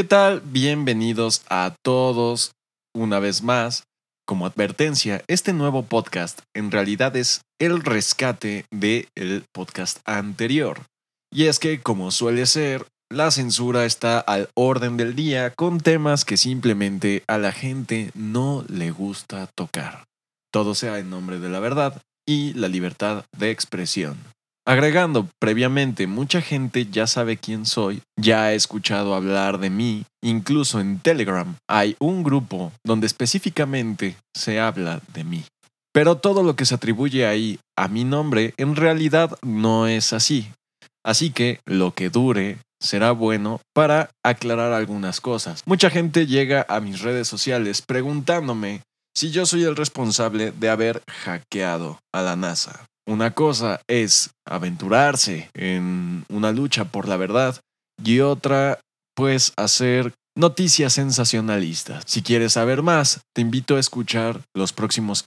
¿Qué tal? Bienvenidos a todos una vez más. Como advertencia, este nuevo podcast en realidad es el rescate del el podcast anterior. Y es que, como suele ser, la censura está al orden del día con temas que simplemente a la gente no le gusta tocar. Todo sea en nombre de la verdad y la libertad de expresión. Agregando, previamente mucha gente ya sabe quién soy, ya ha escuchado hablar de mí, incluso en Telegram hay un grupo donde específicamente se habla de mí. Pero todo lo que se atribuye ahí a mi nombre en realidad no es así. Así que lo que dure será bueno para aclarar algunas cosas. Mucha gente llega a mis redes sociales preguntándome si yo soy el responsable de haber hackeado a la NASA. Una cosa es aventurarse en una lucha por la verdad y otra, pues, hacer noticias sensacionalistas. Si quieres saber más, te invito a escuchar los próximos